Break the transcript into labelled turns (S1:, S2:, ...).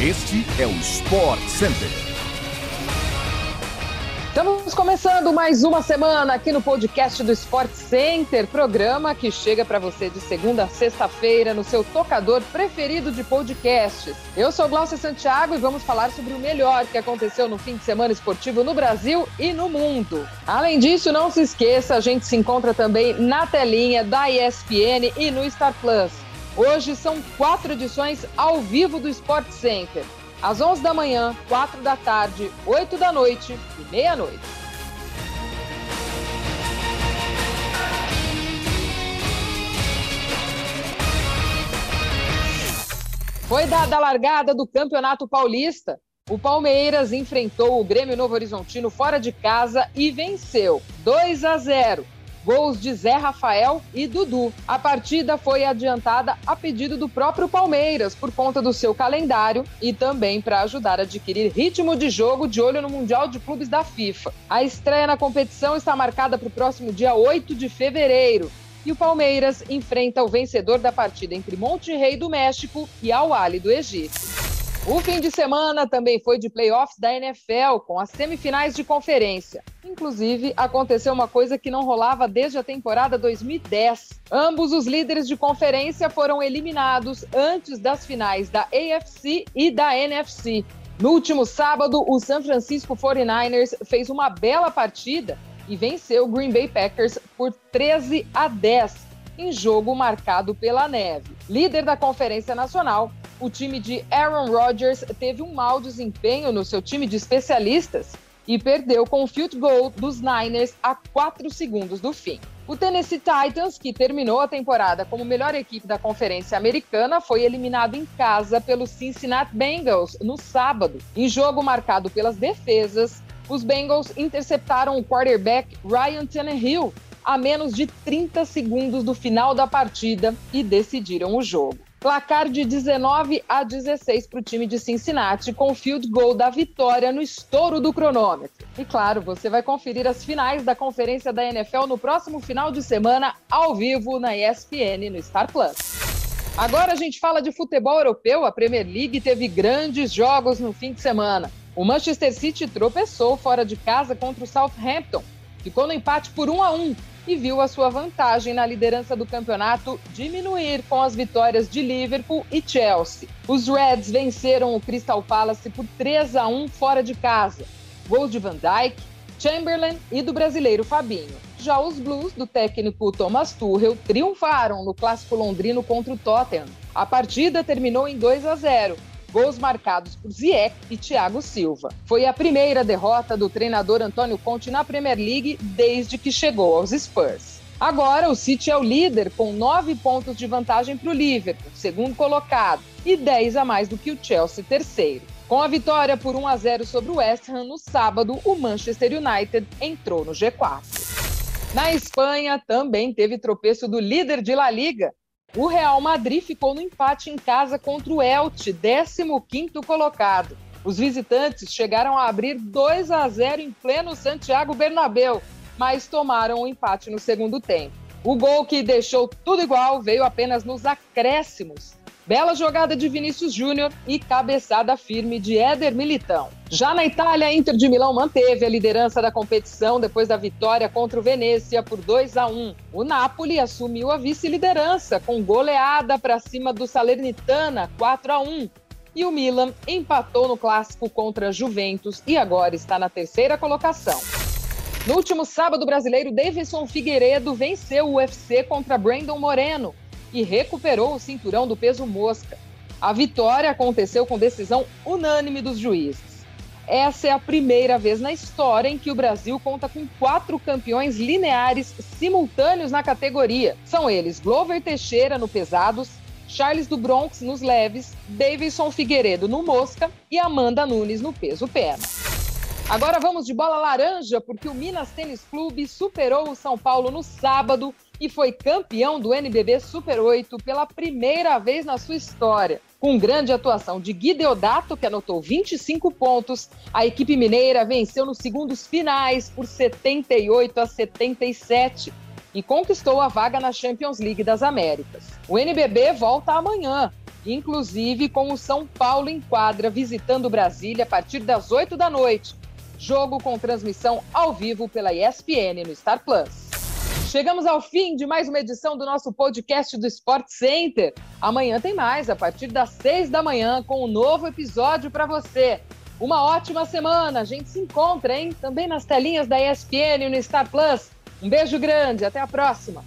S1: Este é o Sport Center.
S2: Estamos começando mais uma semana aqui no podcast do Sport Center, programa que chega para você de segunda a sexta-feira no seu tocador preferido de podcasts. Eu sou Glaucia Santiago e vamos falar sobre o melhor que aconteceu no fim de semana esportivo no Brasil e no mundo. Além disso, não se esqueça, a gente se encontra também na telinha da ESPN e no Star Plus. Hoje são quatro edições ao vivo do Sport Center. Às 11 da manhã, 4 da tarde, 8 da noite e meia-noite. Foi dada a largada do Campeonato Paulista. O Palmeiras enfrentou o Grêmio Novo Horizontino fora de casa e venceu 2 a 0 gols de Zé Rafael e Dudu. A partida foi adiantada a pedido do próprio Palmeiras, por conta do seu calendário e também para ajudar a adquirir ritmo de jogo de olho no Mundial de Clubes da FIFA. A estreia na competição está marcada para o próximo dia 8 de fevereiro. E o Palmeiras enfrenta o vencedor da partida entre Monte Rei do México e Al Ahly do Egito. O fim de semana também foi de playoffs da NFL, com as semifinais de conferência. Inclusive, aconteceu uma coisa que não rolava desde a temporada 2010. Ambos os líderes de conferência foram eliminados antes das finais da AFC e da NFC. No último sábado, o San Francisco 49ers fez uma bela partida e venceu o Green Bay Packers por 13 a 10, em jogo marcado pela neve. Líder da Conferência Nacional, o time de Aaron Rodgers teve um mau desempenho no seu time de especialistas e perdeu com o field goal dos Niners a 4 segundos do fim. O Tennessee Titans, que terminou a temporada como melhor equipe da Conferência Americana, foi eliminado em casa pelos Cincinnati Bengals no sábado. Em jogo marcado pelas defesas, os Bengals interceptaram o quarterback Ryan Tannehill a menos de 30 segundos do final da partida e decidiram o jogo. Placar de 19 a 16 para o time de Cincinnati, com o field goal da vitória no estouro do cronômetro. E claro, você vai conferir as finais da conferência da NFL no próximo final de semana, ao vivo na ESPN no Star Plus. Agora a gente fala de futebol europeu. A Premier League teve grandes jogos no fim de semana. O Manchester City tropeçou fora de casa contra o Southampton. Ficou no empate por 1 a 1 e viu a sua vantagem na liderança do campeonato diminuir com as vitórias de Liverpool e Chelsea. Os Reds venceram o Crystal Palace por 3 a 1 fora de casa. Gols de Van Dijk, Chamberlain e do brasileiro Fabinho. Já os Blues do técnico Thomas Tuchel triunfaram no clássico londrino contra o Tottenham. A partida terminou em 2 a 0 gols marcados por Ziyech e Thiago Silva. Foi a primeira derrota do treinador Antônio Conte na Premier League desde que chegou aos Spurs. Agora, o City é o líder com nove pontos de vantagem para o Liverpool, segundo colocado, e dez a mais do que o Chelsea, terceiro. Com a vitória por 1 a 0 sobre o West Ham no sábado, o Manchester United entrou no G4. Na Espanha, também teve tropeço do líder de La Liga, o Real Madrid ficou no empate em casa contra o Elche, 15º colocado. Os visitantes chegaram a abrir 2 a 0 em pleno Santiago Bernabéu, mas tomaram o um empate no segundo tempo. O gol que deixou tudo igual veio apenas nos acréscimos. Bela jogada de Vinícius Júnior e cabeçada firme de Éder Militão. Já na Itália, a Inter de Milão manteve a liderança da competição depois da vitória contra o Venezia por 2 a 1. O Napoli assumiu a vice-liderança com goleada para cima do Salernitana 4 a 1. E o Milan empatou no clássico contra a Juventus e agora está na terceira colocação. No último sábado, brasileiro Davidson Figueiredo venceu o UFC contra Brandon Moreno e recuperou o cinturão do peso mosca. A vitória aconteceu com decisão unânime dos juízes. Essa é a primeira vez na história em que o Brasil conta com quatro campeões lineares simultâneos na categoria. São eles Glover Teixeira no pesados, Charles do Bronx nos leves, Davidson Figueiredo no mosca e Amanda Nunes no peso pena. Agora vamos de bola laranja, porque o Minas Tênis Clube superou o São Paulo no sábado e foi campeão do NBB Super 8 pela primeira vez na sua história. Com grande atuação de Gui Deodato, que anotou 25 pontos, a equipe mineira venceu nos segundos finais por 78 a 77 e conquistou a vaga na Champions League das Américas. O NBB volta amanhã inclusive com o São Paulo em quadra, visitando Brasília a partir das 8 da noite. Jogo com transmissão ao vivo pela ESPN no Star Plus. Chegamos ao fim de mais uma edição do nosso podcast do Sport Center. Amanhã tem mais, a partir das 6 da manhã, com um novo episódio para você. Uma ótima semana. A gente se encontra, hein? Também nas telinhas da ESPN e no Star Plus. Um beijo grande, até a próxima.